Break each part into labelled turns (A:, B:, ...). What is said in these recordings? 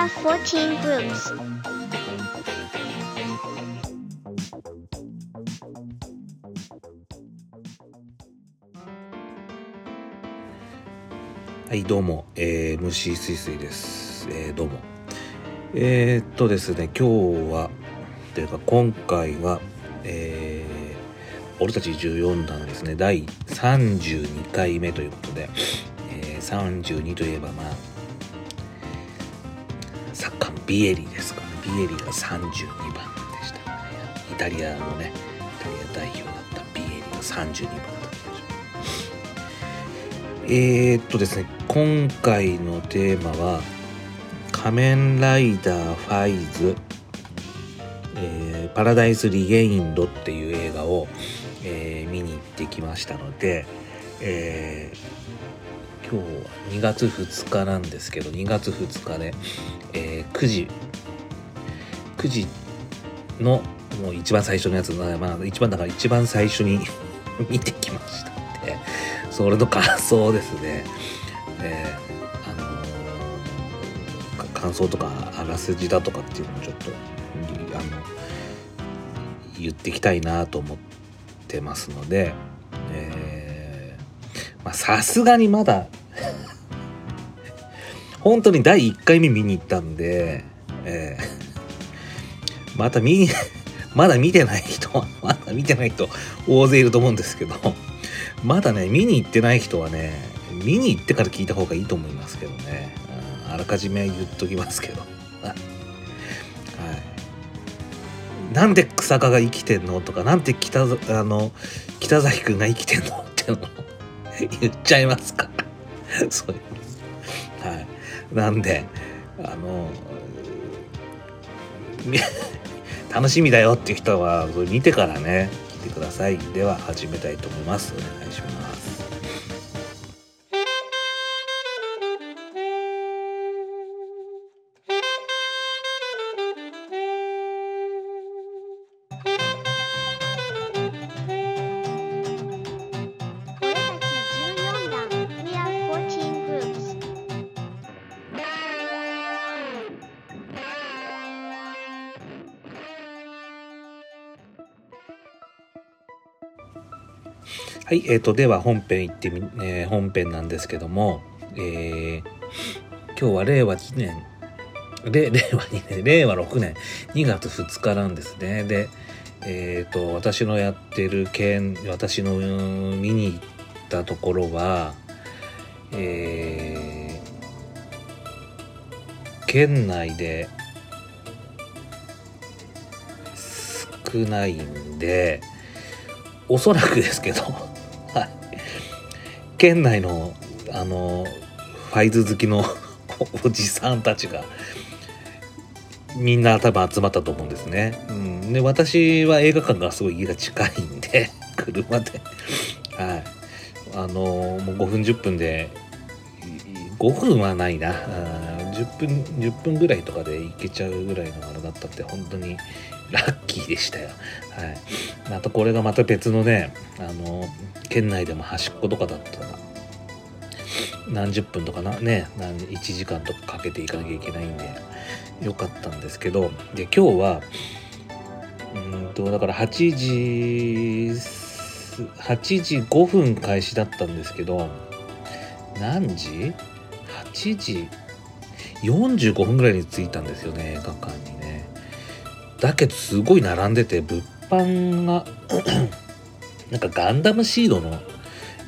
A: are 14 groups.
B: はい、どうも、えー、虫すいすいです。えー、どうも。えー、っとですね、今日は、というか今回は、えー、俺たち14弾ですね、第32回目ということで、えー、32といえばまあ、ビエリですかね。ビエリが32番でしたね。イタリアのね、イタリア代表だったビエリが32番だった気がします。えー、っとですね、今回のテーマは、仮面ライダーファイズ、えーパラダイスリゲインドっていう映画を、えー見に行ってきましたので、えー今日は2月2日なんですけど、2月2日で、えー9時、9時のもう一番最初のやつ、まあ、一番だから一番最初に 見てきましたんで、それの感想ですね。えーあのー感想とかあらすじだとかっていうのをちょっとあの言っていきたいなと思ってますので、えーまあさすがにまだ本当に第1回目見に行ったんで、えー また見 まだ見てない人は まだ見てない人大勢いると思うんですけどまだね見に行ってない人はね見に行ってから聞いた方がいいと思いますけどね、あらかじめ言っときますけど。はい。なんで草加が生きてんのとかなんで北あの北崎くんが生きてんのっての言っちゃいますかそういうはい。なんであの楽しみだよっていう人は見てからね来てください。では始めたいと思います。はい、えー、とでは本編行ってみ、えー本編なんですけども、えー今日は令和2年。れ令和2年。令和6年。2月2日なんですね。でえっ、と私のやってる県私の見に行ったところはえー県内で少ないんでおそらくですけど、県内のあのファイズ好きの おじさんたちがみんな多分集まったと思うんですね。うん、で私は映画館がすごい家が近いんで 車で、はい、あのもう5分10分で5分はないな。10分10分ぐらいとかで行けちゃうぐらいのあれだったって本当にラッキーでしたよ。はい、またこれがまた別のねあの県内でも端っことかだったら何十分とかなね何1時間とかかけていかなきゃいけないんでよかったんですけどで今日はうんとだから8時8時5分開始だったんですけど何時 ?8 時45分ぐらいに着いたんですよね映画館にだけどすごい並んでて物販が なんかガンダムシードの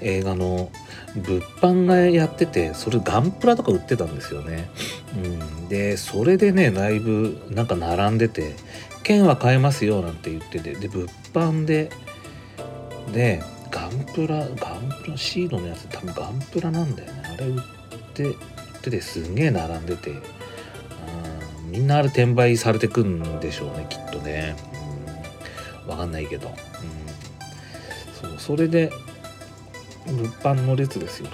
B: 映画の物販がやっててそれガンプラとか売ってたんですよね、うん、でそれでねだいぶなんか並んでて「券は買えますよ」なんて言っててで物販ででガンプラガンプラシードのやつ多分ガンプラなんだよね。あれ売って売っててすんげえ並んでて。うんみんなあれ転売されてくんでしょうねきっとね、うん、わかんないけど、うん、そうそれで物販の列ですよ。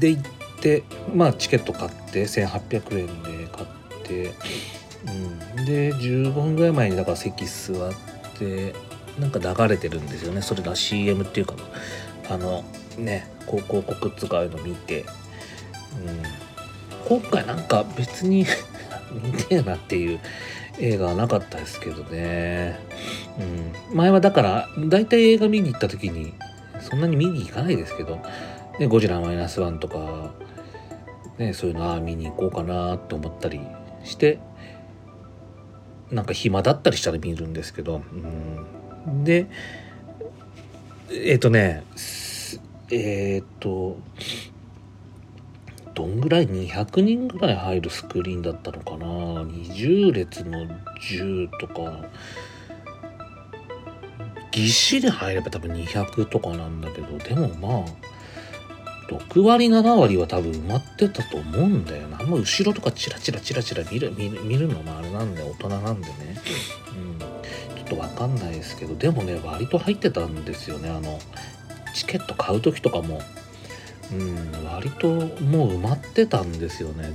B: で行ってまあチケット買って1800円で買って、うん、で15分ぐらい前にだから席座ってなんか流れてるんですよね。それが CM っていうかあのね広告っつうかああいうの見て、うん、今回なんか別に 似てえなっていう映画はなかったですけどね。うん。前はだから、大体映画見に行った時に、そんなに見に行かないですけど、ね、ゴジラマイナスワンとか、ね、そういうのは見に行こうかなって思ったりして、なんか暇だったりしたら見るんですけど、うん、で、えっ、とね、えっ、と、どんぐらい？200人ぐらい入るスクリーンだったのかな？20列の10とか。ぎっしり入れば多分200とかなんだけどでもまあ6割7割は多分埋まってたと思うんだよな。あんま後ろとかチラチラチラチラ見る見る見るのもあれなんで大人なんでね、うん、ちょっとわかんないですけどでもね割と入ってたんですよね。あのチケット買う時とかも。うん、割ともう埋まってたんですよね。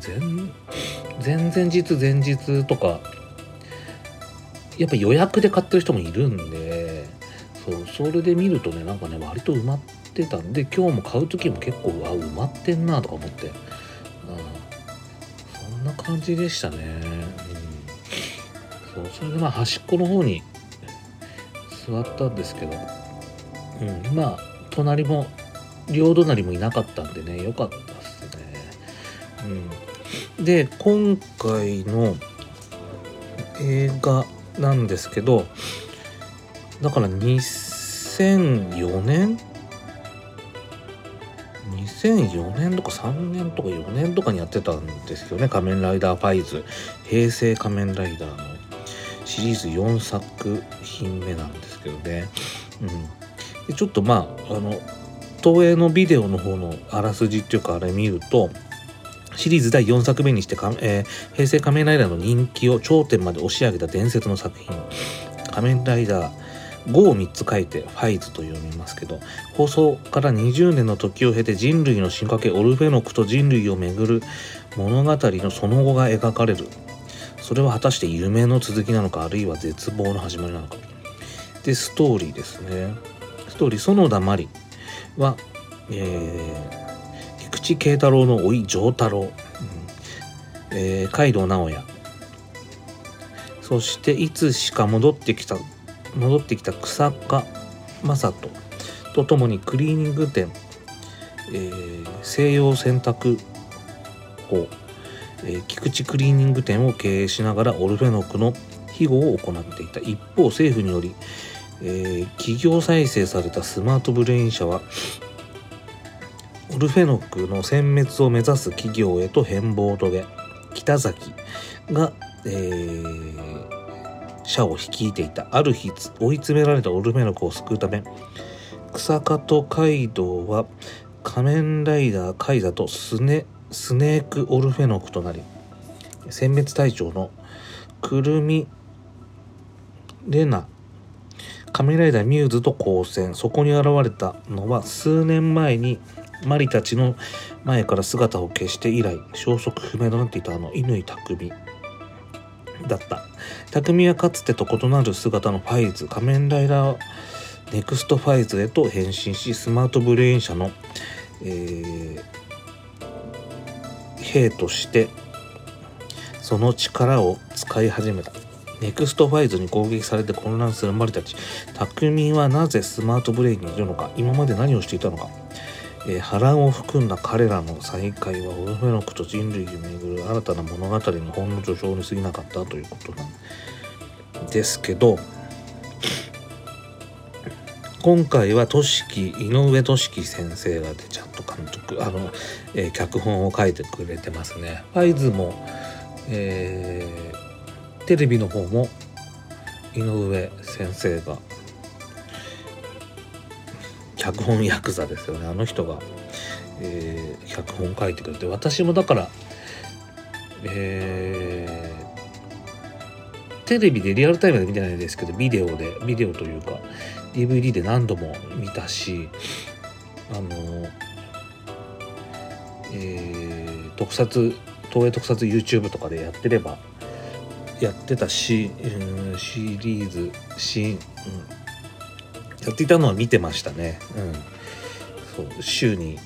B: 前前々日前日とか。やっぱ予約で買ってる人もいるんでそうそれで見るとねなんかね割と埋まってたんで今日も買う時も結構あ埋まってんなとか思って、うん、そんな感じでしたね、うん、そうそれでまあ端っこの方に座ったんですけど、うん、まあ隣も両隣もいなかったんでね良かったっすね。うん、で今回の映画なんですけどだから2004年？2004年とか3年とか4年とかにやってたんですよね「仮面ライダーファイズ」平成仮面ライダーのシリーズ4作品目なんですけどね、うん、でちょっとまああの東映のビデオの方のあらすじっていうかあれ見るとシリーズ第4作目にして、えー平成仮面ライダーの人気を頂点まで押し上げた伝説の作品「仮面ライダー5」を3つ書いて「ファイズ」と読みますけど放送から20年の時を経て人類の進化系オルフェノクと人類をめぐる物語のその後が描かれる。それは果たして夢の続きなのかあるいは絶望の始まりなのか。でストーリーですね。ストーリー園田真理は、えー、菊池慶太郎の甥丈太郎、うん。えー、海道直哉。そしていつしか戻ってきた戻ってきた草加正人。とともにクリーニング店、えー西洋洗濯法、えー菊池クリーニング店を経営しながらオルフェノクの庇護を行っていた。一方政府によりえー企業再生されたスマートブレイン社はオルフェノクの殲滅を目指す企業へと変貌を遂げ北崎が、えー社を率いていたある日追い詰められたオルフェノクを救うため草加とカイドウは仮面ライダーカイザとスネスネークオルフェノクとなり殲滅隊長のくるみレナ仮面ライダーミューズと交戦。そこに現れたのは数年前に真理たちの前から姿を消して以来消息不明となっていたあの乾巧。だった。巧はかつてと異なる姿のファイズ仮面ライダーネクストファイズへと変身しスマートブレイン社の、えー兵としてその力を使い始めた。ネクストファイズに攻撃されて混乱する真理たち。巧はなぜスマートブレインにいるのか？今まで何をしていたのか、えー波乱を含んだ彼らの再会はオルフェノクと人類をめぐる新たな物語のほんの序章に過ぎなかったということなんですけど今回は敏樹井上敏樹先生がちゃんと監督。あの、えー脚本を書いてくれてますね。ファイズも、えーテレビの方も井上先生が脚本ヤクザですよね。あの人が、えー脚本書いてくれて私もだからえーテレビでリアルタイムで見てないですけどビデオでビデオというか DVD で何度も見たしあのえー特撮東映特撮 YouTube とかでやってればやってたし、うんシリーズシーン、うん。やっていたのは見てましたね。うん、そう週に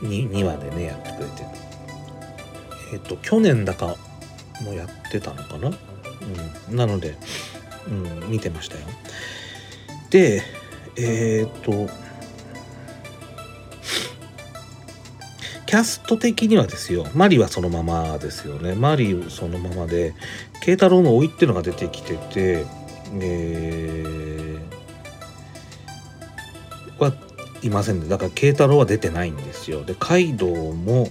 B: 2, 2話でねやってくれて。えっ、と去年だかもやってたのかな、うん、なので、うん、見てましたよ。でえっ、とキャスト的にはですよマリはそのままですよね。マリそのままで慶太郎の甥っていうのが出てきててえーはいませんね。だから慶太郎は出てないんですよ。でカイドウも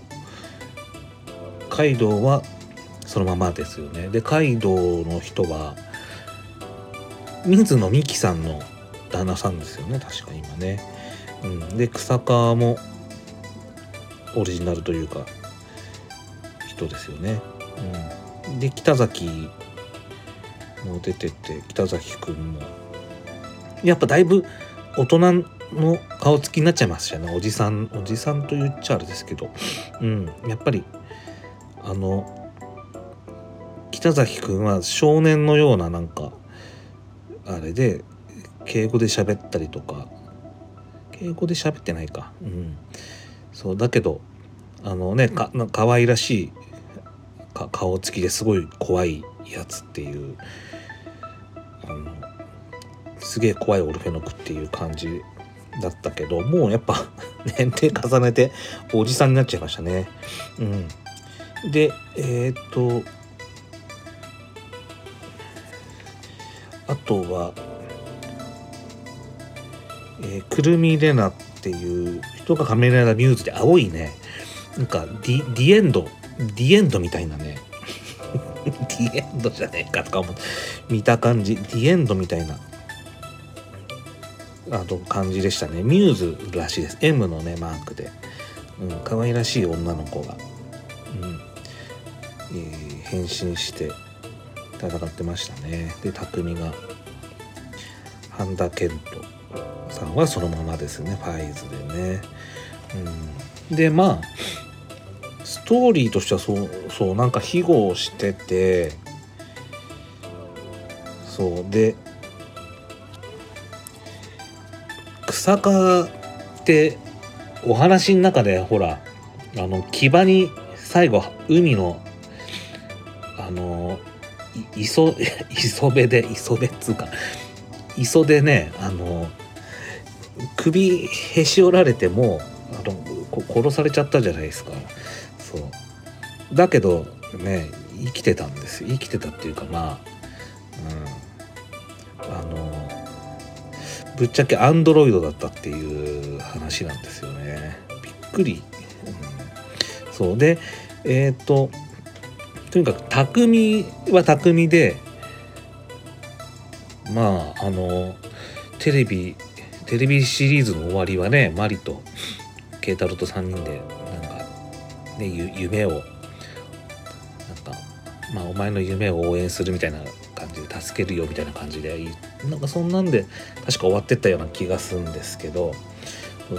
B: カイドウはそのままですよね。でカイドウの人は水野美紀さんの旦那さんですよね。確か今ね、うん、で草川もオリジナルというか人ですよね、うん、で北崎も出てて北崎くんも。やっぱだいぶ大人の顔つきになっちゃいましたね。おじさんおじさんと言っちゃあれですけど。うん。やっぱりあの北崎くんは少年のようななんかあれで敬語で喋ったりとか。敬語で喋ってないか。うん。そうだけどあのねかな可愛らしいか顔つきですごい怖いやつっていうあのすげえ怖いオルフェノクっていう感じだったけどもうやっぱ 年齢重ねておじさんになっちゃいましたね。うん、でえっ、とあとは、えー、くるみれなっていう人が仮面ライダーミューズで青いねなんかディディエンドディエンドみたいなね。ディエンドじゃねえかとかも見た感じ。ディエンドみたいな。あの感じでしたね。ミューズらしいです。M のねマークで、うん、可愛らしい女の子が、うん。えー変身して戦ってましたね。で匠が半田健人さんはそのままですね。ファイズでね、うん、でまあストーリーとしてはそうそうなんか庇護をしててそうで草川ってお話の中でほらあの牙に最後海のあの磯 磯辺で磯辺っつうか磯でねあの首へし折られてもあの殺されちゃったじゃないですか。そう。だけどね生きてたんです生きてたっていうかまあうん。あのぶっちゃけアンドロイドだったっていう話なんですよね。びっくり、うん、そう。でえっ、ととにかく匠は匠でまああのテレビテレビシリーズの終わりはねマリと慶太郎と3人でね夢をなんかまあお前の夢を応援するみたいな感じで助けるよみたいな感じでなんかそんなんで確か終わってったような気がするんですけど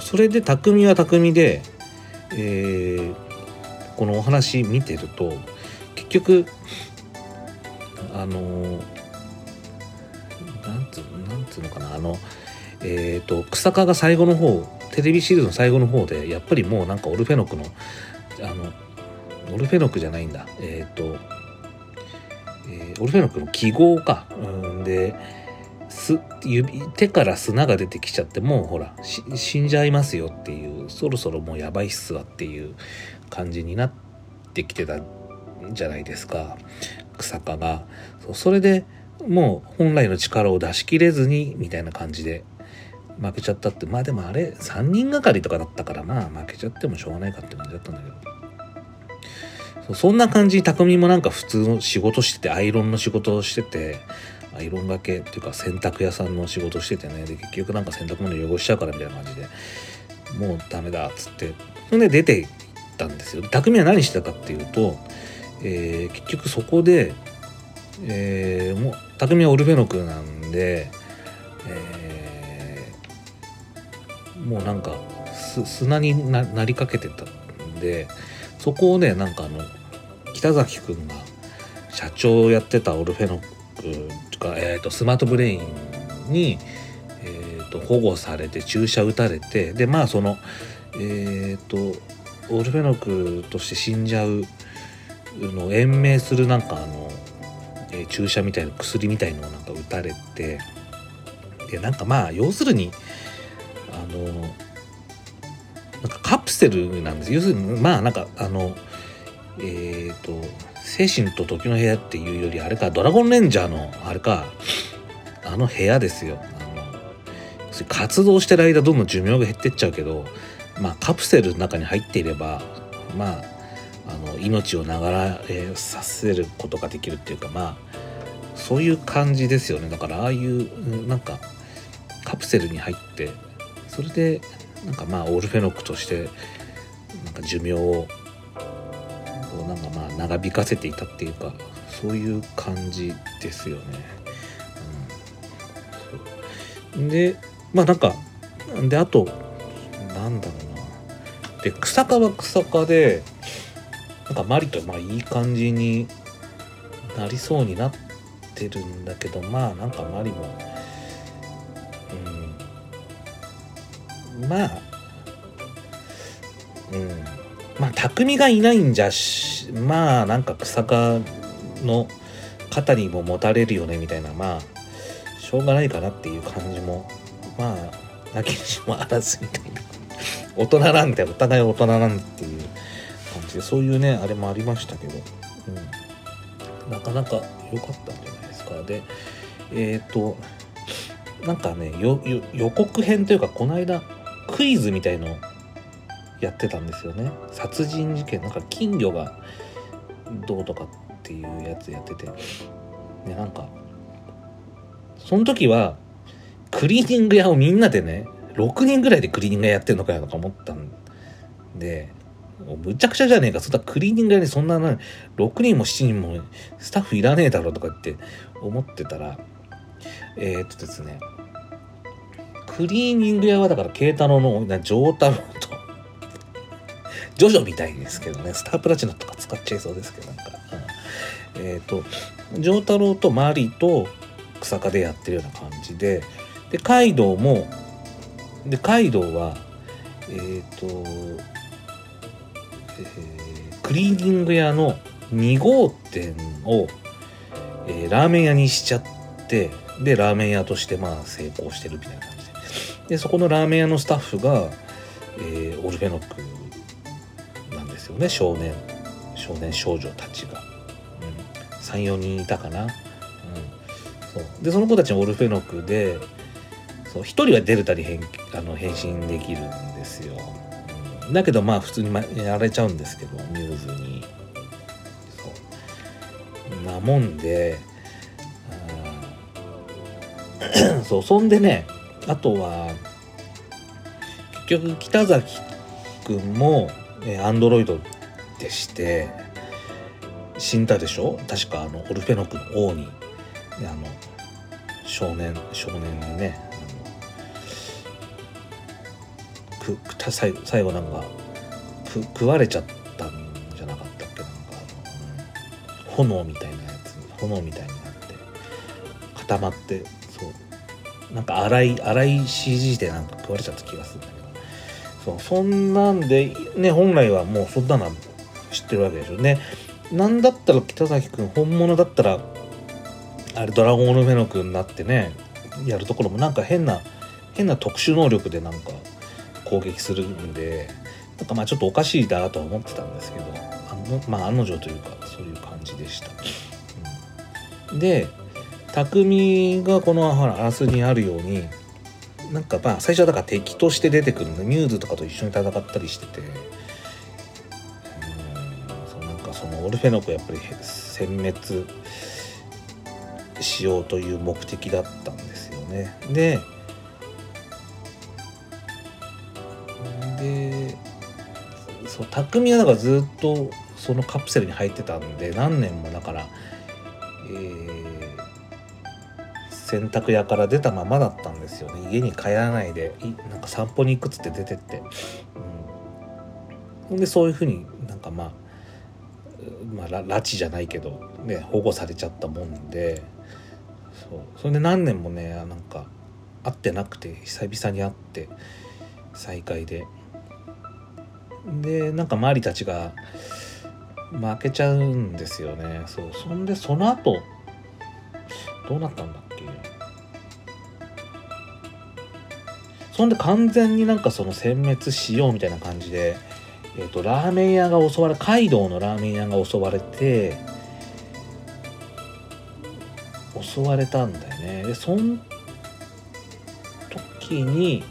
B: それで匠は匠で、えーこのお話見てると結局あのなんつうなんつうのかなあのえっ、と草加が最後の方テレビシリーズの最後の方でやっぱりもうなんかオルフェノクのあのオルフェノクじゃないんだ。えっ、と、えーオルフェノクの記号か。うんです指手から砂が出てきちゃってもうほら死んじゃいますよっていうそろそろもうやばいっすわっていう感じになってきてたんじゃないですか。草加が。そそれでもう本来の力を出し切れずにみたいな感じで負けちゃったって。まあでもあれ3人がかりとかだったからまあ負けちゃってもしょうがないかって感じだったんだけど。そそんな感じに匠もなんか普通の仕事しててアイロンの仕事をしててアイロンがけっていうか洗濯屋さんの仕事しててね。で結局なんか洗濯物汚しちゃうからみたいな感じでもうダメだっつって。それで出て行ったんですよ。匠は何してたかっていうと、えー結局そこで、えーもう匠はオルフェノクなんで、えーもうなんかす砂にななりかけてたんでそこをねなんかあの北崎くんが社長をやってたオルフェノックとか、えー、とスマートブレインに、えー、と保護されて注射打たれてでまあそのえっ、とオルフェノックとして死んじゃうの延命するなんかあの、えー注射みたいな薬みたいのをなんか打たれてでなんかまあ要するにあのなんかカプセルなんです。要するにまあなんかあのえっ、と「精神と時の部屋」っていうよりあれか「ドラゴンレンジャー」のあれかあの部屋ですよ。あの活動してる間どんどん寿命が減ってっちゃうけどまあカプセルの中に入っていればまああの命をながらえさせることができるっていうかまあそういう感じですよね。だからああいうなんかカプセルに入ってそれでなんかまあオルフェノックとしてなんか寿命をなんかまあ長引かせていたっていうかそういう感じですよね。うん。でまあなんかであとなんだろうな。で草加は草加でなんかマリとまあいい感じになりそうになってるんだけどまあなんかマリもうん。まあうん。まあ匠がいないんじゃしまあなんか草加の肩にも持たれるよねみたいな。まあしょうがないかなっていう感じもまあなきにしもあらずみたいな。大人なんでお互い大人なんっていう感じでそういうねあれもありましたけど、うん、なかなか良かったんじゃないですか。でえっ、となんかね予告編というかこの間クイズみたいのやってたんですよね。殺人事件なんか金魚がどうとかっていうやつやってて。でなんかその時はクリーニング屋をみんなでね6人ぐらいでクリーニング屋やってんのかよとか思ったんでもうむちゃくちゃじゃねえか。そんなクリーニング屋にそんなな6人も7人もスタッフいらねえだろとかって思ってたらえー、っとですねクリーニング屋はだから慶太郎のな丈太郎ジョジョみたいですけどね。スタープラチナとか使っちゃいそうですけどなんか、うん。えっ、と丈太郎とマリと草加でやってるような感じででカイドウもでカイドウはえっ、と、えークリーニング屋の2号店を、えーラーメン屋にしちゃってでラーメン屋としてまあ成功してるみたいな感じで。でそこのラーメン屋のスタッフが、えーオルフェノックね少年少年少女たちが、うん、34人いたかな、うん、そう。でその子たちのオルフェノクでそう1人はデルタに変あの変身できるんですよ、うん。だけどまあ普通にやられちゃうんですけどミューズに。そう。なもんであーそうそんでねあとは結局北崎くんもアンドロイドでして死んだでしょ？確かあのオルフェノクの王にあの少年少年にねあのくく最後最後なんかく食われちゃったんじゃなかったっけ？なんか、炎みたいなやつ炎みたいになって固まってそうなんか荒い荒い CG でなんか食われちゃった気がするんだけど。そう。そんなんでね本来はもうそんなの知ってるわけでしょ。ね。なんだったら北崎君本物だったらあれドラゴンオルフェノクになってねやるところもなんか変な変な特殊能力でなんか攻撃するんでなんかまあちょっとおかしいなとは思ってたんですけどあのまあ案の定というかそういう感じでした。うん。で匠がこのほらアラスにあるようになんかまあ最初はだから敵として出てくるんでミューズとかと一緒に戦ったりしててうんそうなんかそのオルフェノクやっぱり殲滅しようという目的だったんですよね。ででそう匠はだからずっとそのカプセルに入ってたんで何年もだから、えー洗濯屋から出たままだったんですよね。家に帰らないでいなんか散歩に行くっつって出てって、うん、ほんでそういうふうになんかまあまあ、拉致じゃないけど、ね、保護されちゃったもんで。そう。それで何年もねなんか会ってなくて久々に会って再会で。でなんか周りたちが負けちゃうんですよね。そう。そんでその後どうなったんだそんで完全になんかその殲滅しようみたいな感じで、えー、とラーメン屋が襲われカイドウのラーメン屋が襲われて襲われたんだよね。でそん時に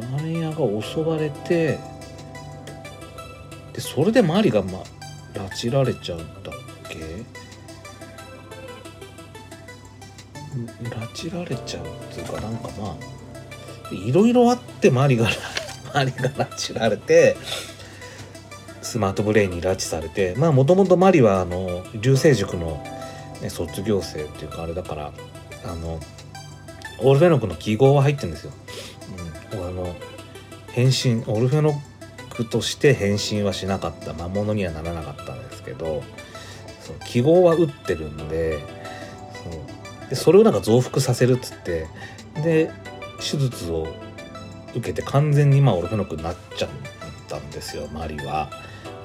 B: ラーメン屋が襲われてでそれでマリが、ま、拉致られちゃうんだっけ？拉致られちゃうっていうかなんかまあいろいろあってマリがマリが拉致られてスマートブレインに拉致されてまあもともとマリはあの流星塾の、ね、卒業生っていうかあれだからあのオルフェノクの記号は入ってるんですよ。うん、あの変身オルフェノクとして変身はしなかった魔物にはならなかったんですけどそう記号は打ってるんでそうでそれをなんか増幅させるっつってで手術を受けて完全にまあオルフェノクになっちゃったんですよマリは。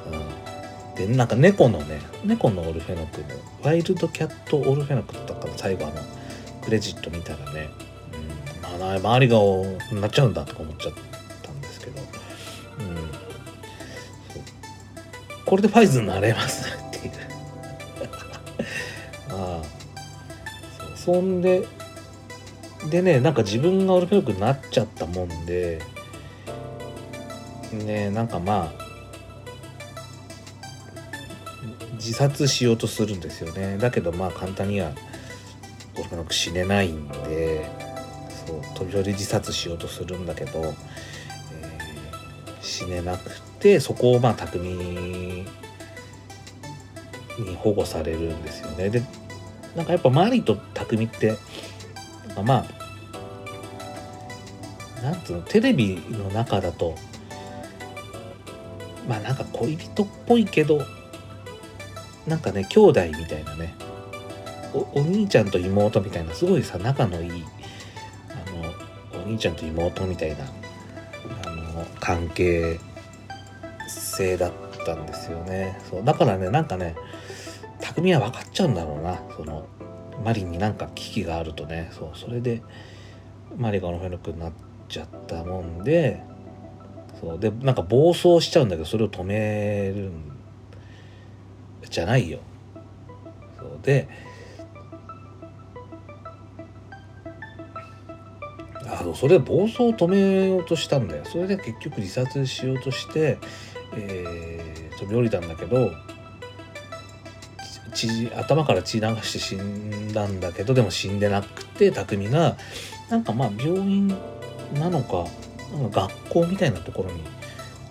B: うん、でなんか猫のね猫のオルフェノクのワイルドキャットオルフェノクとかの最後あのクレジット見たらね、うん、周りがなっちゃうんだとか思っちゃったんですけど、うん、これでファイズになれますっていう。ああ。そんででねなんか自分がオルフェノクになっちゃったもんでねなんかまあ自殺しようとするんですよね。だけどまあ簡単にはおそらく死ねないんでそう飛び降り自殺しようとするんだけど、えー死ねなくてそこをまあ巧みに保護されるんですよね。でなんかやっぱマリと匠ってまあなんつうのテレビの中だとまあなんか恋人っぽいけどなんかね兄弟みたいなねおお兄ちゃんと妹みたいなすごいさ仲のいいあのお兄ちゃんと妹みたいなあの関係性だったんですよね。そうだからねなんかね匠は分かっちゃうんだろうなそのマリになんか危機があるとね。そうそれでマリがオノフェノクになっちゃったもんでそうでなんか暴走しちゃうんだけどそれを止めるんじゃないよ。そうであのそれで暴走を止めようとしたんだよ。それで結局自殺しようとして、えー飛び降りたんだけど血頭から血流して死んだんだけどでも死んでなくて匠がなんかまあ病院なのかなんか学校みたいなところに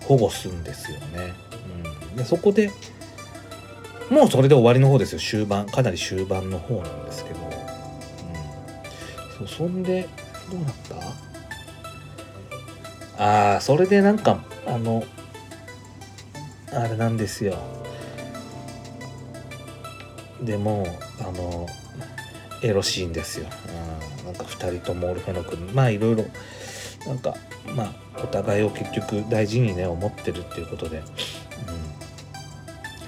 B: 保護するんですよね。うん、でそこでもうそれで終わりの方ですよ。終盤かなり終盤の方なんですけど、うん、そそんでどうなった？ああそれでなんかあのあれなんですよ。でもあのエロシーンですよ、うん、なんか2人ともオルフェノ君。まあいろいろなんかまあお互いを結局大事にね思ってるっていうことで、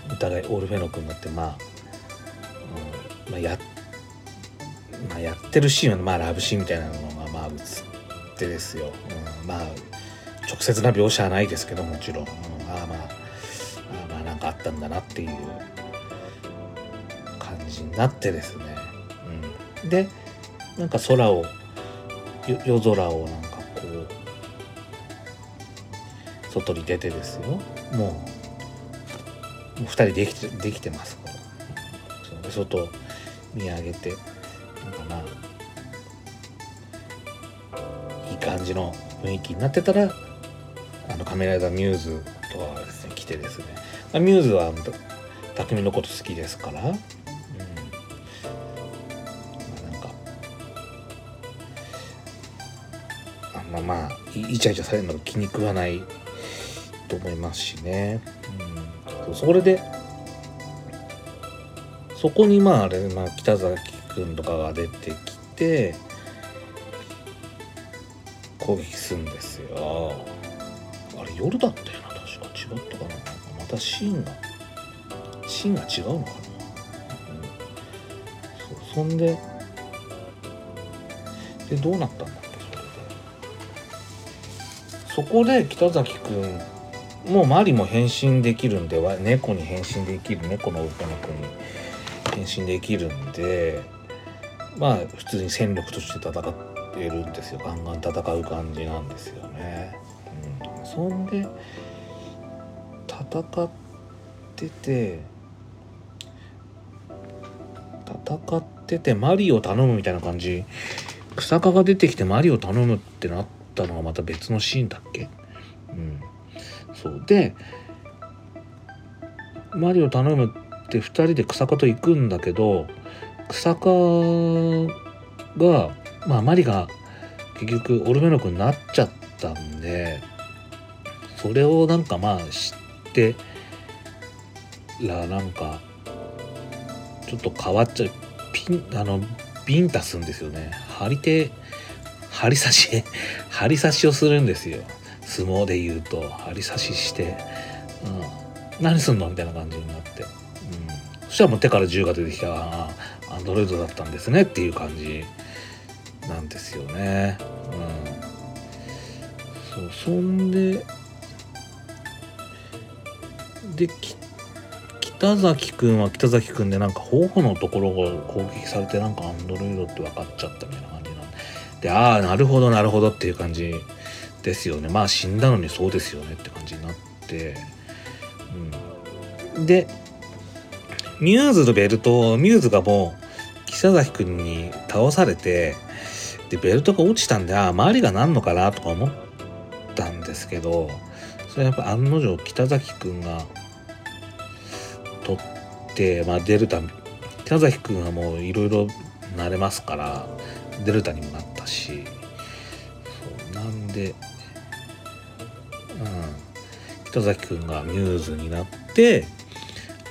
B: うん、お互いオルフェノ君になってまあ、うんまあ、やまあ、やってるシーンはまあラブシーンみたいなのがまあ映ってですよ、うん、まあ直接な描写はないですけどもちろん、うん、ああまあああまあなんかあったんだなっていうじになってですね、うん、でなんか空を夜空をなんかこう外に出てですよ。もうもう2人できてできてますから。外見上げてなんかまあいい感じの雰囲気になってたらあのカメライダーミューズとはですね来てですね、あ、ミューズは匠のこと好きですから、イチャイチャされるのが気に食わないと思いますしね、うん、そそれでそこにまああれ、まあ、北崎君とかが出てきて攻撃するんですよ。あれ夜だったよな。確か違ったかな。またシーンがシーンが違うのかな、うん、そそんででどうなったんだそこで北崎くんもうマリも変身できるんでは猫に変身できる猫の女の子に変身できるんでまあ普通に戦力として戦ってるんですよ。ガンガン戦う感じなんですよね。うん、そんで戦ってて戦っててマリを頼むみたいな感じ。草加が出てきてマリを頼むってなったのはまた別のシーンだっけ？うん。そう。でマリを頼むって2人で草加と行くんだけど草加がまあマリが結局オルメノクになっちゃったんでそれをなんかまあ知ってらなんかちょっと変わっちゃう。ピンあのビンタすんですよね。張り手張り差し。張り差しをするんですよ相撲で言うと張り差しして「うん、何すんの?」みたいな感じになって、うん、そしたらもう手から銃が出てきたアンドロイドだったんですねっていう感じなんですよね。うん、そうそんでで北崎くんは北崎くんでなんか頬のところが攻撃されてなんかアンドロイドって分かっちゃったみたいなでああなるほどなるほどっていう感じですよね。まあ死んだのにそうですよねって感じになって、うん、でミューズのベルトミューズがもう北崎くんに倒されてでベルトが落ちたんでああ周りがなんのかなとか思ったんですけどそれやっぱ案の定北崎くんが取って、まあ、デルタ北崎くんはもういろいろ慣れますからデルタにもなっしそうなんで、うん、北崎くんがミューズになって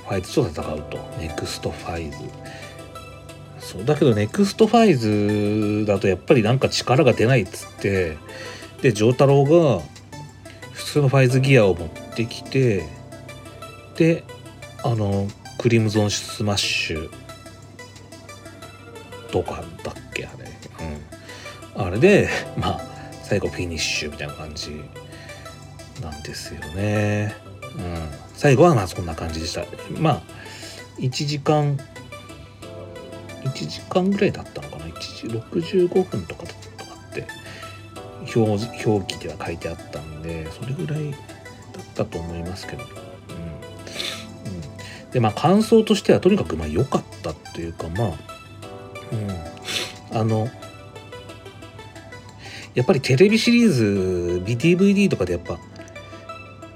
B: ファイズと戦うと。ネクストファイズ。そうだけどネクストファイズだとやっぱりなんか力が出ないっつってで条太郎が普通のファイズギアを持ってきてであのクリムゾンスマッシュとかだっあれで まあ最後フィニッシュみたいな感じなんですよね。うん。最後はまあそんな感じでした。まあ1時間1時間ぐらいだったのかな？1時65分とかとかって表表記では書いてあったんでそれぐらいだったと思いますけど、うん。うん、でまあ感想としてはとにかくまあ良かったというかまあ、うん、あのやっぱりテレビシリーズ BTVD とかでやっぱ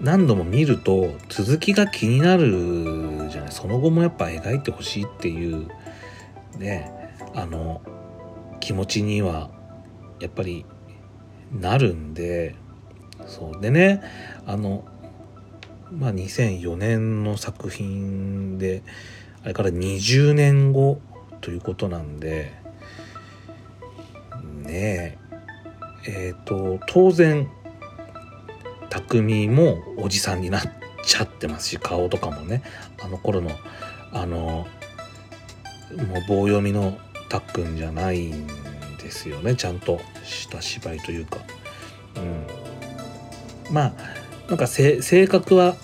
B: 何度も見ると続きが気になるじゃない。その後もやっぱ描いてほしいっていうねあの気持ちにはやっぱりなるんでそう。でねあのまあ2004年の作品であれから20年後ということなんでねええっ、ー、と当然匠もおじさんになっちゃってますし顔とかもね。あの頃のあのもう棒読みのたっくんじゃないんですよね。ちゃんとした芝居というか、うん、まあなんか性格は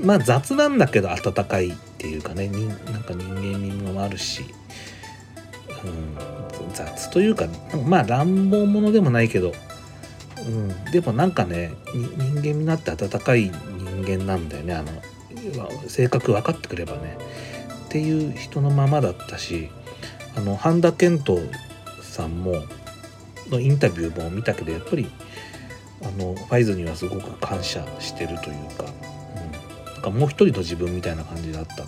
B: まあ雑なんだけど温かいっていうかね。なんか人間味もあるし、うん、雑というかまあ乱暴者でもないけど、うん、でもなんかね人間になって温かい人間なんだよね。あの性格分かってくればね。っていう人のままだったしあの半田健人さんものインタビューも見たけどやっぱりあのファイズにはすごく感謝してるというか,、うん、なんかもう一人の自分みたいな感じだった。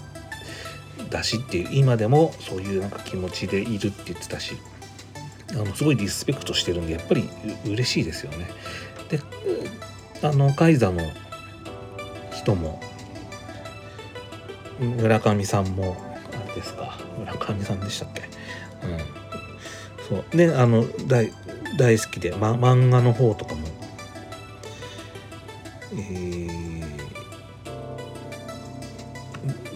B: だしっていう今でもそういうなんか気持ちでいるって言ってたし。あのすごいリスペクトしてるんでやっぱり嬉しいですよね。であのカイザの人も村上さんもあれですか？村上さんでしたっけ？うん。そう。ねあの大大好きで、ま、漫画の方とかも。えー、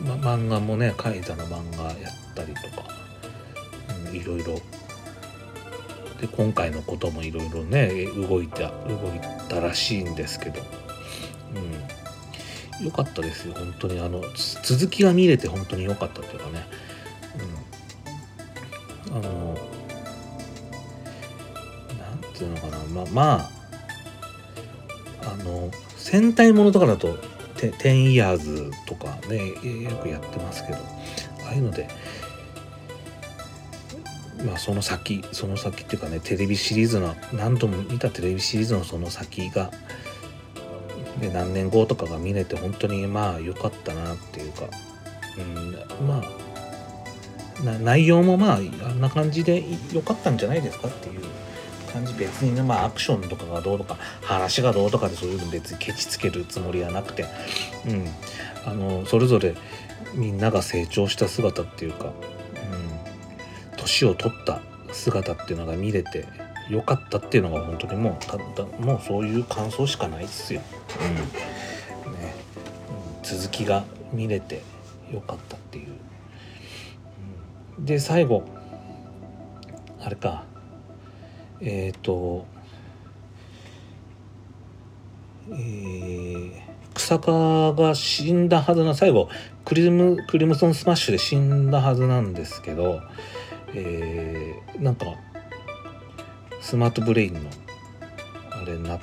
B: ま、漫画もねカイザの漫画やったりとか、うん、いろいろ。で今回のこともいろいろね動いた動いたらしいんですけど、うん、よかったですよ。本当にあの続きが見れて本当に良かったっていうかね、うん、あのなんていうのかな。ままああの戦隊ものとかだとテテンイヤーズとかねよくやってますけど。ああいうのでまあその先その先っていうかねテレビシリーズの何度も見たテレビシリーズのその先がで何年後とかが見れて本当にまあ良かったなっていうか、うん、まあ内容もまああんな感じで良かったんじゃないですかっていう感じ。別にねまあアクションとかがどうとか話がどうとかでそういうの別にケチつけるつもりはなくて、うん、あのそれぞれみんなが成長した姿っていうか、年を取った姿っていうのが見れてよかったっていうのが本当にもうただもうそういう感想しかないっすよ。うん。ね。うん、続きが見れてよかったっていう。うん。で最後。あれか。えっ、と。えー、草加が死んだはずな最後。クリムクリムソンスマッシュで死んだはずなんですけど、えー、なんかスマートブレインのあれになっ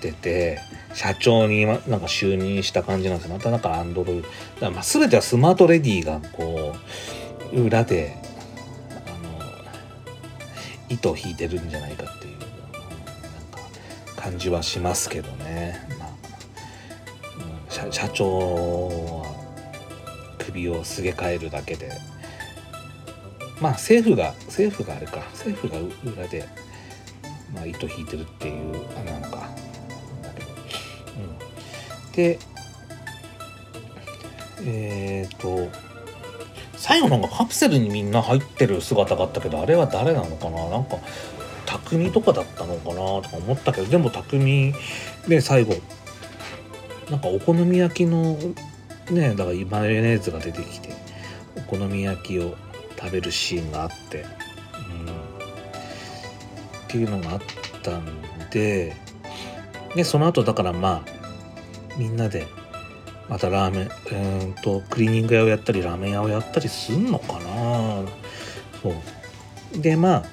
B: てて社長にまなんか就任した感じなんですよ。またなんかアンドロイドだまあ全てはスマートレディがこう裏であの糸を引いてるんじゃないかっていうなんか感じはしますけどね、まあうん社社長は首をすげ替えるだけで。まあ政府が政府があれか。政府が裏で、まあ、糸引いてるっていうあれなのか、うん、でえっ、と最後なんかカプセルにみんな入ってる姿があったけどあれは誰なのかな？なんか匠とかだったのかなとか思ったけどでも匠で最後なんかお好み焼きのねだからマヨネーズが出てきてお好み焼きを食べるシーンがあって、うん、っていうのがあったんででその後だからまあみんなでまたラーメンうんとクリーニング屋をやったりラーメン屋をやったりすんのかな。そう。でまあ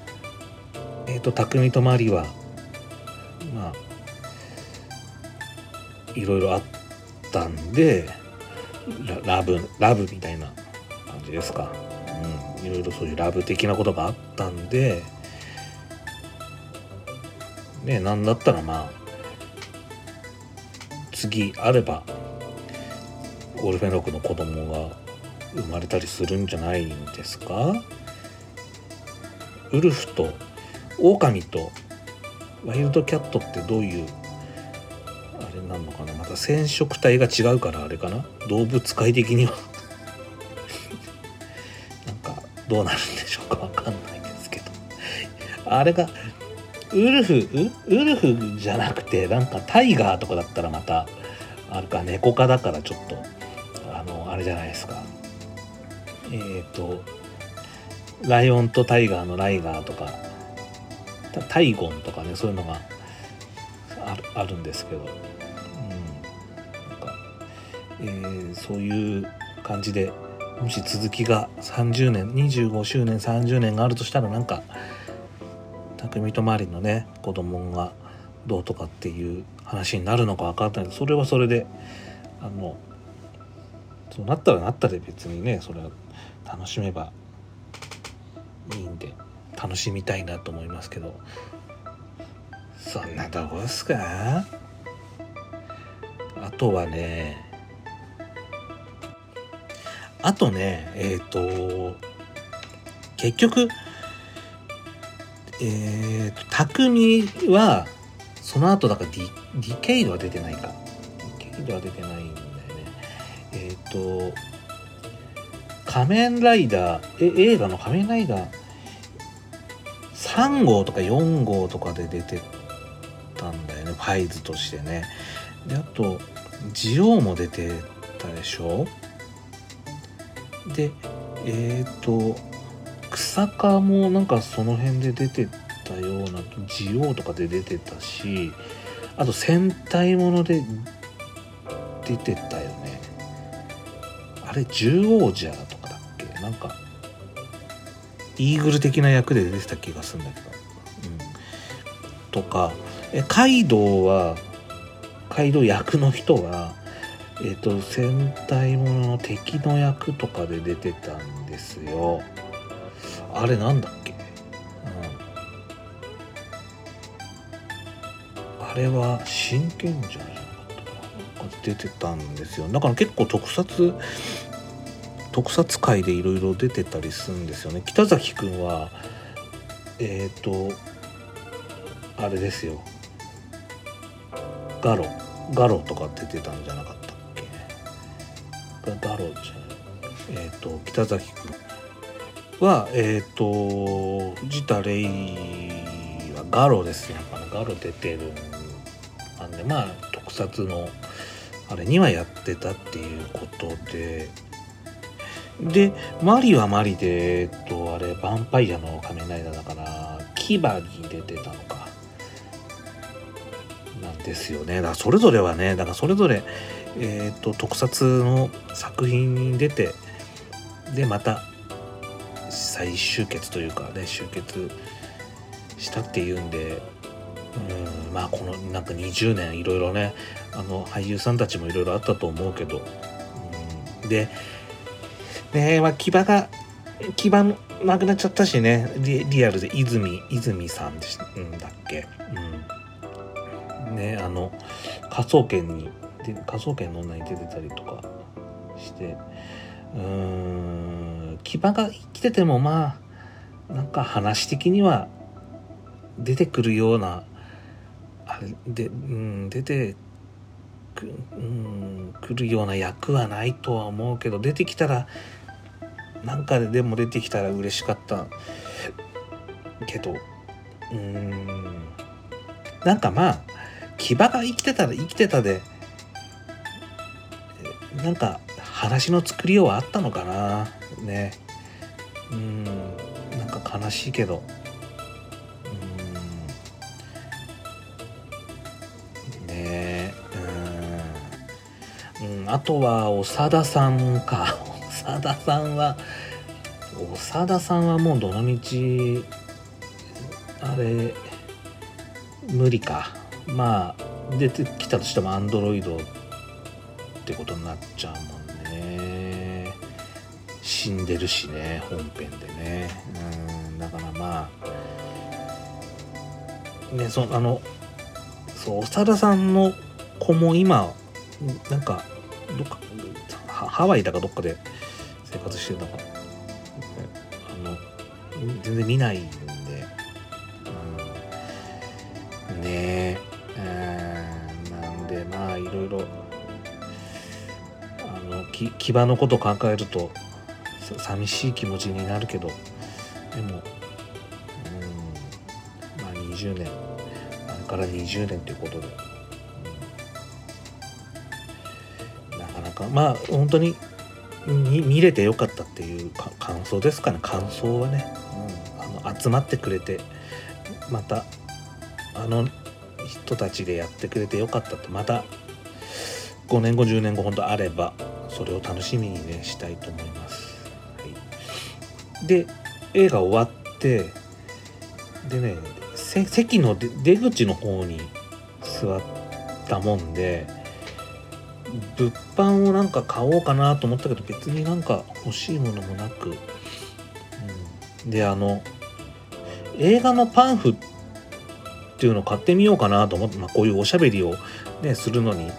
B: えっ、と匠とマリはまあいろいろあったんでララブラブみたいな感じですか。いろいろそういうラブ的なことがあったんでねなんだったらまあ次あればオルフェノクの子供が生まれたりするんじゃないんですか？ウルフと狼とワイルドキャットってどういうあれなのかな？また染色体が違うからあれかな？動物界的には。どうなるんでしょうかわかんないですけど。あれがウルフウルフじゃなくてなんかタイガーとかだったらまたあれか猫科だからちょっとあのあれじゃないですか。えっ、ー、とライオンとタイガーのライガーとかタタイゴンとかねそういうのがあるあるんですけど、うん、なんか、えーそういう感じでもし続きが30年25周年30年があるとしたらなんか匠とマリンのね子供がどうとかっていう話になるのか分かんない。けどそれはそれであのそうなったらなったで別にねそれは楽しめばいいんで楽しみたいなと思いますけど。そんなとこですか？あとはねあとねえっ、と結局えーと匠はその後だからディディケイドは出てないか。ディケイドは出てないんだよね。えっ、と仮面ライダーえ映画の仮面ライダー3号とか4号とかで出てたんだよね。ファイズとしてね。であとジオウも出てたでしょ？でえっ、と草加もなんかその辺で出てたようなジオウとかで出てたしあと戦隊もので出てたよね。あれ獣王者とかだっけ？なんかイーグル的な役で出てた気がするんだけど、うん、とかえカイドウはカイドウ役の人はえっ、と戦隊ものの敵の役とかで出てたんですよ。あれなんだっけ、うん、あれは真剣じゃなかったかな？出てたんですよ。だから結構特撮特撮界でいろいろ出てたりするんですよね。北崎くんはえっ、とあれですよ。ガロ。ガロとか出てたんじゃなかった？っけガロじゃえっ、と北崎くんはえっ、と藤田レイはガロですね。やっぱガロ出てるなんでまあ特撮のあれにはやってたっていうことで。でマリはマリでえっとあれヴァンパイアの仮面ライダーだから牙に出てたのか。なんですよね。だからそれぞれはねだからそれぞれえっと特撮の作品に出てでまた再集結というかね集結したっていうんでうんまあこのなんか20年いろいろねあの俳優さんたちもいろいろあったと思うけど、うん、でねまあ牙が牙なくなっちゃったしねリリアルで泉泉さんでし、うん、だっけ、うん、ねあの科捜研にで科捜研の女に出てたりとかしてうーん牙が生きててもまあなんか話的には出てくるようなあれで、うん、出てく,、うん、くるような役はないとは思うけど出てきたらなんかでも出てきたら嬉しかったけどうんなんかまあ牙が生きてたら生きてたでなんか話の作りようはあったのかな。ね。うん。なんか悲しいけど。うん。ね。えうん、うん、あとは長田さんか。長田さんは長田さんはもうどのみちあれ無理か。まあ出てきたとしてもアンドロイドってことになっちゃうもんね。死んでるしね本編でね。うんだからまあねそあのそう長田さんの子も今なんかどっかハハワイだかどっかで生活してるのか。あの全然見ない、ん、き牙のこと考えると寂しい気持ちになるけどでも、うん、まあ20年あれから20年ということで、うんなかなかまあ本当に見見れてよかったっていうか感想ですかね。感想はね、うん、あの集まってくれてまたあの人たちでやってくれてよかったってまた5年後10年後本当あればそれを楽しみにねしたいと思います、はい、で映画終わってでね席の出出口の方に座ったもんで物販をなんか買おうかなと思ったけど別になんか欲しいものもなく、うん、であの映画のパンフっていうのを買ってみようかなと思って、まあ、こういうおしゃべりを、ね、するのに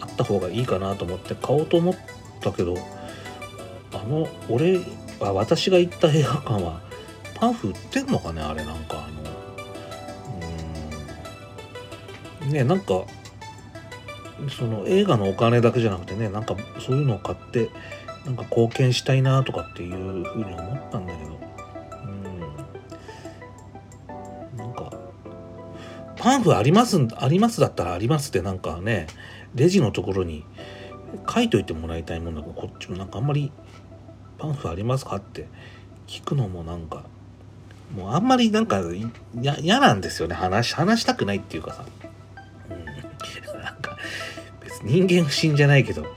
B: あった方がいいかなと思って買おうと思ったけどあの俺は私が行った映画館はパンフ売ってんのかねあれなんかあのうん。ねなんかその映画のお金だけじゃなくてねなんかそういうのを買ってなんか貢献したいなとかっていうふうに思ったんだけどうん。なんかパンフありますありますだったらありますってなんかねレジのところに書いといてもらいたいもんだからこっちもなんかあんまりパンフありますか?」って聞くのもなんかもうあんまりなんか嫌なんですよね。話話したくないっていうかさ、うん、なんか別に人間不信じゃないけど、うん、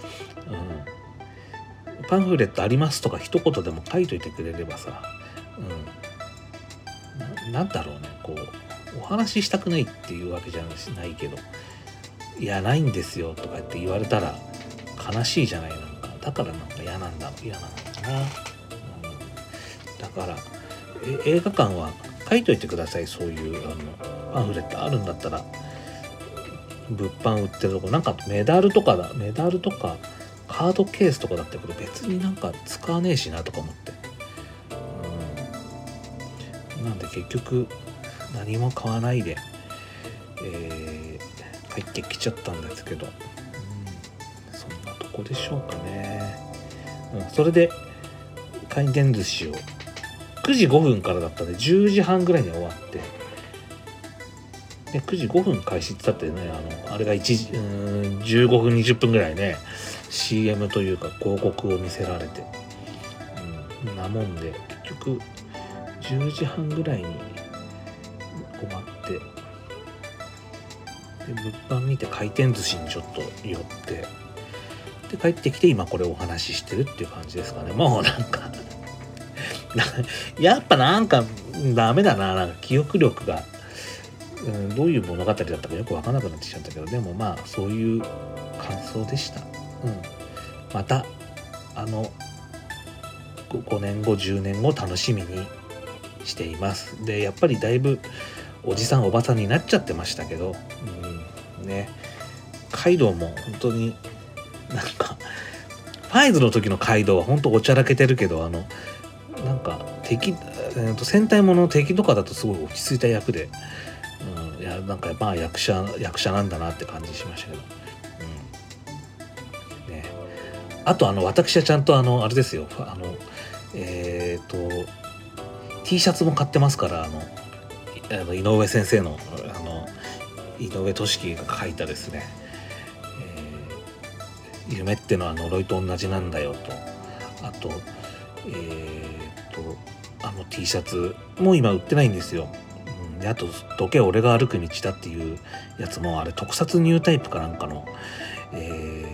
B: パンフレットありますとか一言でも書いといてくれればさ、うん、ななんだろうね。こうお話ししたくないっていうわけじゃないけど「いやないんですよ」とかって言われたら悲しいじゃないなんか。だからなんか嫌なんだ嫌なのかな、うん、だから映画館は書いといてくださいそういうあのパンフレットあるんだったら。物販売ってるとこなんかメダルとかだメダルとかカードケースとかだったけど別になんか使わねえしなとか思って、うん、なんで結局何も買わないで、えー、帰ってきちゃったんですけど、こでしょうかね、うん、それで回転寿司を。9時5分からだったんで10時半ぐらいに終わって。で9時5分開始って言ったってねあのあれが1時うん15分20分ぐらいね CM というか広告を見せられて、うん、なもんで結局10時半ぐらいに終わって。で物販見て回転寿司にちょっと寄って。で帰ってきて今これお話ししてるっていう感じですかね。もうなんか やっぱなんかダメだな。なんか記憶力が、うん、どういう物語だったかよく分からなくなってきちゃったけどでもまあそういう感想でした、うん、またあの5年後10年後楽しみにしています。でやっぱりだいぶおじさんおばさんになっちゃってましたけど、うん、ね。カイドウも本当になんかファイズの時のカイドウは本当おちゃらけてるけどあのなんか敵、えー、と戦隊もの敵とかだとすごい落ち着いた役で、うん、いやなんかまあ役者役者なんだなって感じしましたけど、うん。ね、あとあの私はちゃんとあのあれですよ。あのえっ、ー、と T シャツも買ってますからあのあの井上先生のあの井上俊樹が書いたですね、夢ってのは呪いと同じなんだよとあとえー、っとあの T シャツも今売ってないんですよ。うん、であと「どけ俺が歩く道だ」っていうやつもあれ特撮ニュータイプかなんかの、え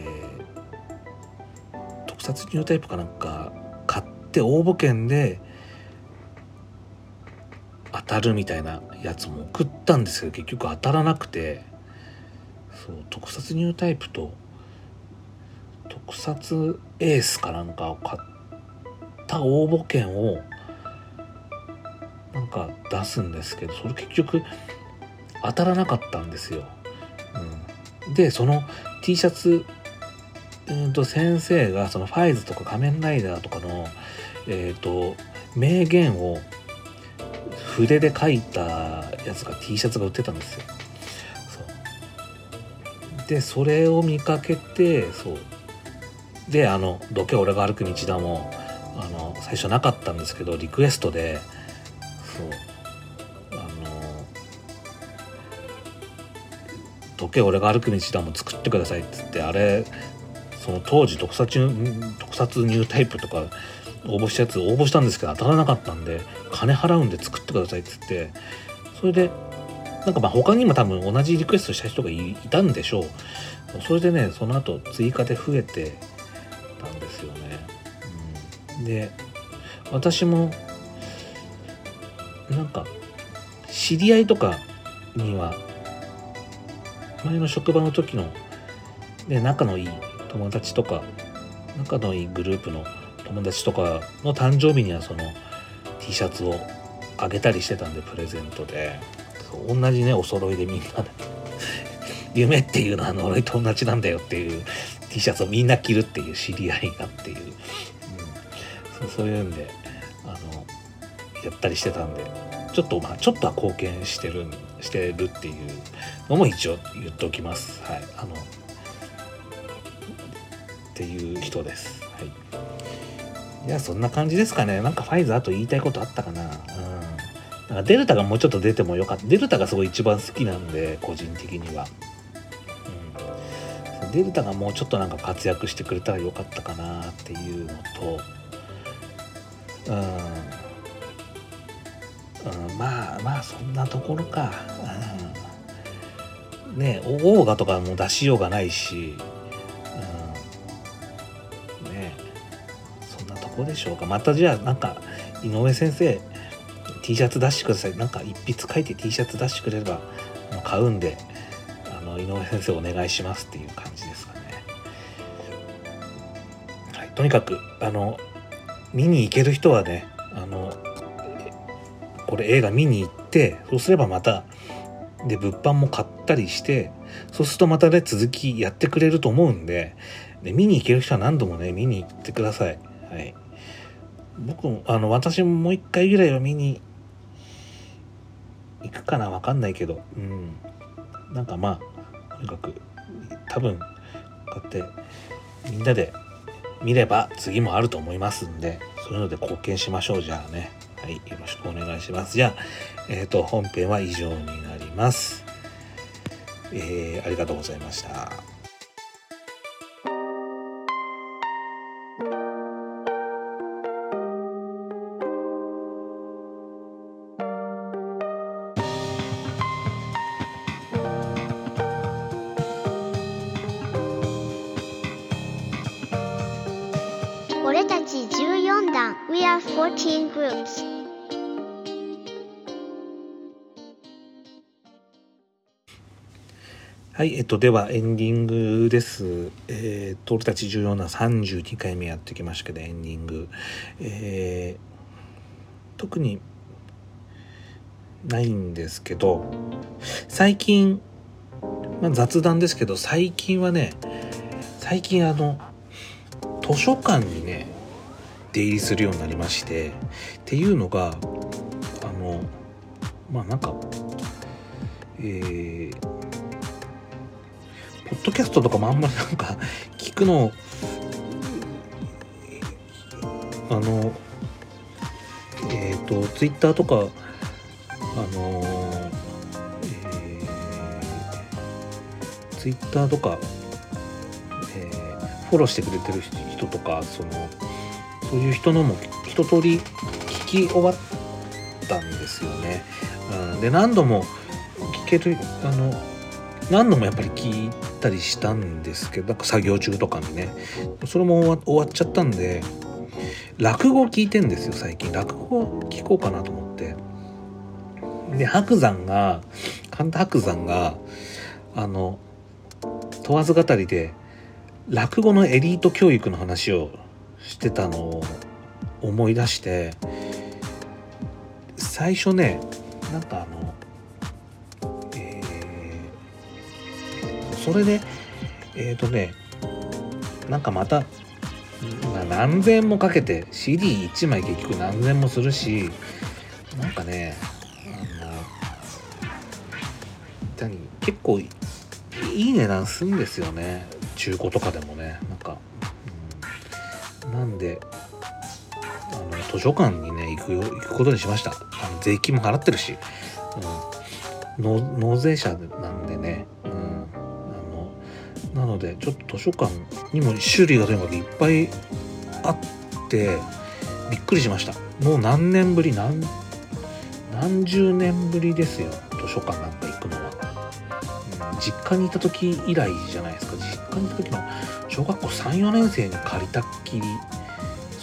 B: ー、特撮ニュータイプかなんか買って応募券で当たるみたいなやつも送ったんですけど結局当たらなくてそう特撮ニュータイプと特撮エースかなんかを買った応募券をなんか出すんですけどそれ結局当たらなかったんですよ。うん、でその T シャツうんと先生がそのファイズとか仮面ライダーとかのえっ、ー、と名言を筆で書いたやつが T シャツが売ってたんですよ。でそれを見かけてそうであの「どけ俺が歩く道だ」もあの最初なかったんですけどリクエストでそうあの「時計俺が歩く道だも作ってください」っつってあれその当時特撮特撮ニュータイプとか応募したやつ応募したんですけど当たらなかったんで金払うんで作ってくださいっつってそれでなんかまあ他にも多分同じリクエストした人がいたんでしょう。それでねその後追加で増えてで私もなんか知り合いとかには前の職場の時の、ね、仲のいい友達とか仲のいいグループの友達とかの誕生日にはその T シャツをあげたりしてたんでプレゼントで。同じねお揃いでみんなで。夢っていうのは呪いと同じなんだよっていう T シャツをみんな着るっていう知り合いがっていう。そういうんであのやったりしてたんでちょっとまあちょっとは貢献してるしてるっていうのも一応言っておきます。はい。あのっていう人です。はい。いやそんな感じですかね。なんかファイザーと言いたいことあったかな。うん。なんかデルタがもうちょっと出てもよかった。デルタがすごい一番好きなんで個人的には。うん。デルタがもうちょっとなんか活躍してくれたらよかったかなっていうのとうん、うん、まあまあそんなところか、うん、ねオーガとかも出しようがないし、うん、ねそんなとこでしょうか。またじゃあなんか井上先生 T シャツ出してください。なんか一筆書いて T シャツ出してくれれば買うんであの井上先生お願いしますっていう感じですかね。はい。とにかくあの見に行ける人はねあのこれ映画見に行ってそうすればまたで物販も買ったりしてそうするとまたね続きやってくれると思うんでで見に行ける人は何度もね見に行ってください。はい。僕もあの私ももう一回ぐらいは見に行くかなわかんないけどうん。なんかまあとにかく多分こうやってみんなで見れば次もあると思いますんでそういうので貢献しましょうじゃあね。はいよろしくお願いします。じゃあえっ、と本編は以上になります。えー、ありがとうございました。
A: 14 groups
B: はい、えっと、ではエンディングです。えー、と、俺たち重要な32回目やってきましたけど、エンディング。えー、特にないんですけど、最近、まあ、雑談ですけど、最近はね、最近あの、図書館にね、出入りするようになりまして、っていうのが、あの、まあなんか、えー、ポッドキャストとかもあんまりなんか 聞くのあのえっ、とツイッターとかあのえー、ツイッターとか、えーフォローしてくれてる人とかそのそういう人のも一通り聞き終わったんですよね。うん、で何度も聞けるあの何度もやっぱり聞いたりしたんですけどなんか作業中とかにね。それも終わっちゃったんで落語聞いてんですよ最近。落語聞こうかなと思って。で白山が神田伯山があの問わず語りで落語のエリート教育の話をしてたのを思い出して最初ねなんかあのえーそれでえっ、とねなんかまた、まあ、何千もかけて CD1 枚結局何千もするしなんかねあの結構いい値段するんですよね。中古とかでもね。ん、であの図書館にね行くよ行くことにしました。あの税金も払ってるし、うん、納納税者なんでね、うん、あのなのでちょっと図書館にも種類がとにかくいっぱいあってびっくりしました。もう何年ぶり何何十年ぶりですよ。図書館なんか行くのは、うん、実家にいた時以来じゃないですか。実家にいた時の小学校34年生に借りたっきり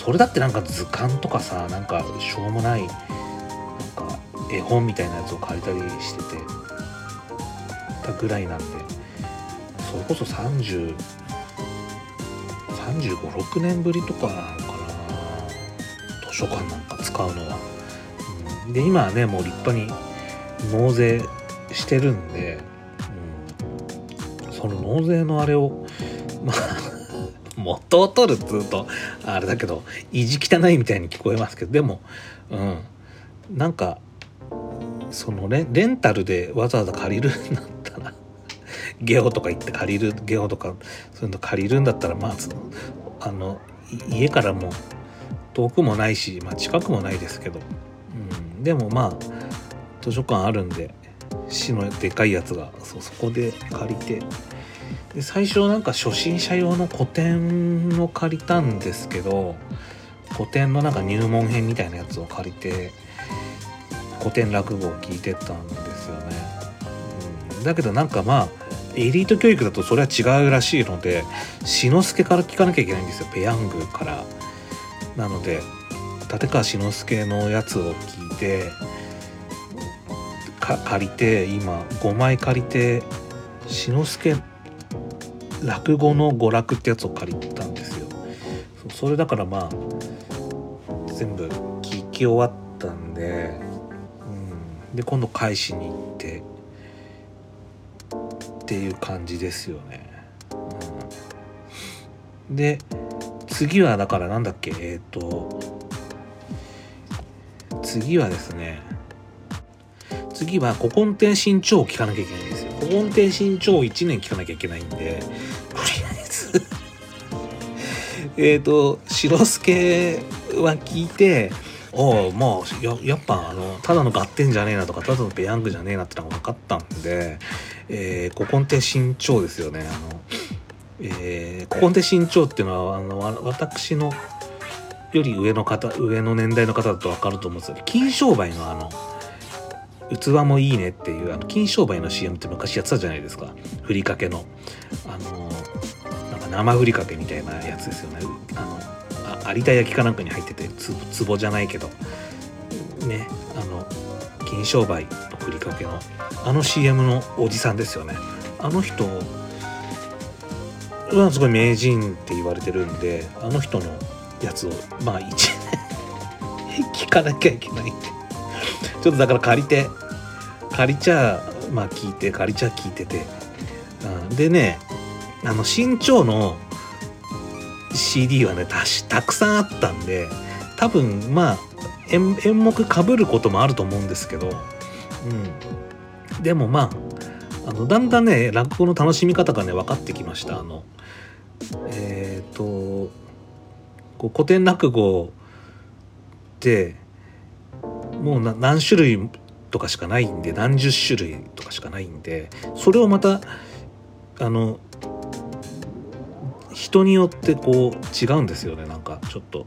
B: それだってなんか図鑑とかさなんかしょうもないなんか絵本みたいなやつを借りたりしててたぐらいなんでそれこそ30 35、6年ぶりとかなのかな。図書館なんか使うのは、うん、で今はねもう立派に納税してるんで、うん、その納税のあれをまあ元を取るっつうとあれだけど意地汚いみたいに聞こえますけどでもうん。なんかそのレレンタルでわざわざ借りるんだったらゲオとか行って借りるゲオとかそういうの借りるんだったらまああの家からも遠くもないし、まあ、近くもないですけど、うん、でもまあ図書館あるんで市のでかいやつがそうそこで借りて。で最初なんか初心者用の古典を借りたんですけど古典のなんか入門編みたいなやつを借りて古典落語を聞いてたんですよね、うん、だけどなんかまあエリート教育だとそれは違うらしいので志の輔から聞かなきゃいけないんですよ。ペヤングから。なので立川志の輔のやつを聞いて借りて今5枚借りて志の輔落語の娯楽ってやつを借りてたんですよ。それだからまあ全部聞き終わったんで、うん、で今度返しに行ってっていう感じですよね、うん、で次はだからなんだっけ？えっ、ー、と次はですね次は古今亭新潮を聞かなきゃいけないんですよ。古今亭新潮を1年聞かなきゃいけないんでとりあえず。えっと白助は聞いておおもうややっぱあのただの合点じゃねえなとかただのペヤングじゃねえなってのが分かったんで、えー、古今亭新潮ですよね。あの、えー、古今亭新潮っていうのはあの私のより上の方上の年代の方だと分かると思うんですけど金商売のあの器もいいねっていうあの金商売の CM って昔やってたじゃないですか。ふりかけの。あのなんか生ふりかけみたいなやつですよね。あの有田焼かなんかに入っててつぼじゃないけど。ねあの金商売のふりかけの。あの CM のおじさんですよね。あの人はすごい名人って言われてるんであの人のやつをまあ1年 聞かなきゃいけないんでちょっとだから借りて。借りちゃまあ聞いて借りちゃ聞いてて、うん、でねあの身長の CD はねたしたくさんあったんで多分まあ演演目かぶることもあると思うんですけど、うん、でもまああのだんだんね落語の楽しみ方がね分かってきました。あのえっ、ー、と古典落語ってもう何種類とかしかないんで何十種類とかしかないんでそれをまたあの人によってこう違うんですよね。なんかちょっと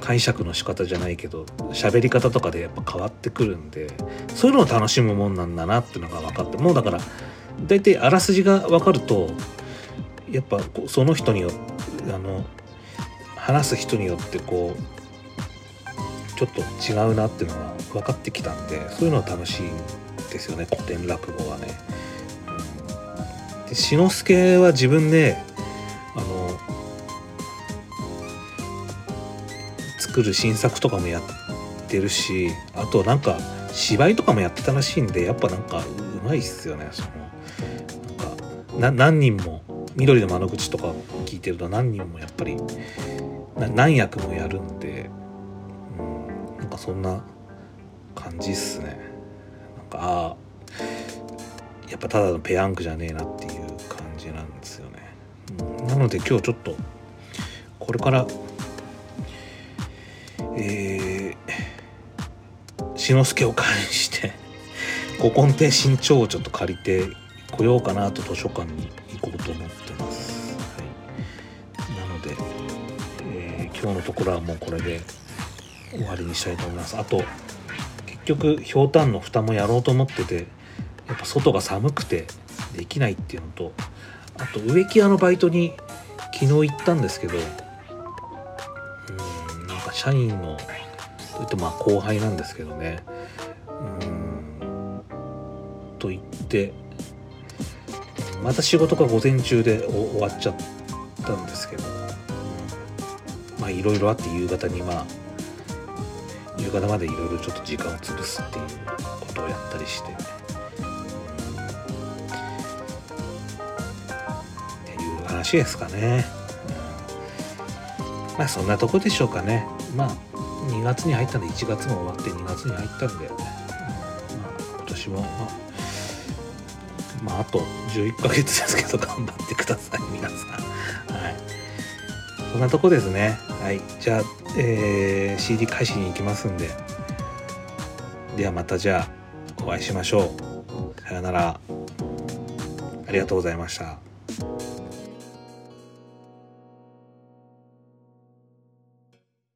B: 解釈の仕方じゃないけど喋り方とかでやっぱ変わってくるんでそういうのを楽しむもんなんだなっていうのが分かってもうだから大体あらすじが分かるとやっぱその人によってあの話す人によってこうちょっと違うなっていうのが分かってきたんでそういうのは楽しいんですよね古典落語はね。うん、で志の輔は自分であの作る新作とかもやってるしあとなんか芝居とかもやってたらしいんでやっぱなんかうまいっすよねそのなんか何人も緑の窓口とか聞いてると何人もやっぱり何役もやるんで、かそんな感じっすね。なんかああやっぱただのペヤングじゃねえなっていう感じなんですよね、なので今日ちょっとこれからえー、志の輔を介して古今亭新潮をちょっと借りてこようかなと図書館に行こうと思ってます、はい、なので、えー、今日のところはもうこれで終わりにしたいと思います。あと結局ひょうたんの蓋もやろうと思っててやっぱ外が寒くてできないっていうのとあと植木屋のバイトに昨日行ったんですけどうんなんか社員のといってまあ後輩なんですけどね。うんと言ってまた仕事が午前中で終わっちゃったんですけど、まあいろいろあって夕方にまあ夕方までいろいろちょっと時間を潰すっていうことをやったりして、っていう話ですかね、うん。まあそんなとこでしょうかね。まあ2月に入ったんで1月も終わって2月に入ったんで、まあ、今年もまあまあ、あと11ヶ月ですけど頑張ってください皆さん。はい。そんなとこですね。はい。じゃあ、えー、CD 開始に行きますんで。ではまたじゃあお会いしましょう。さよなら。ありがとうございました。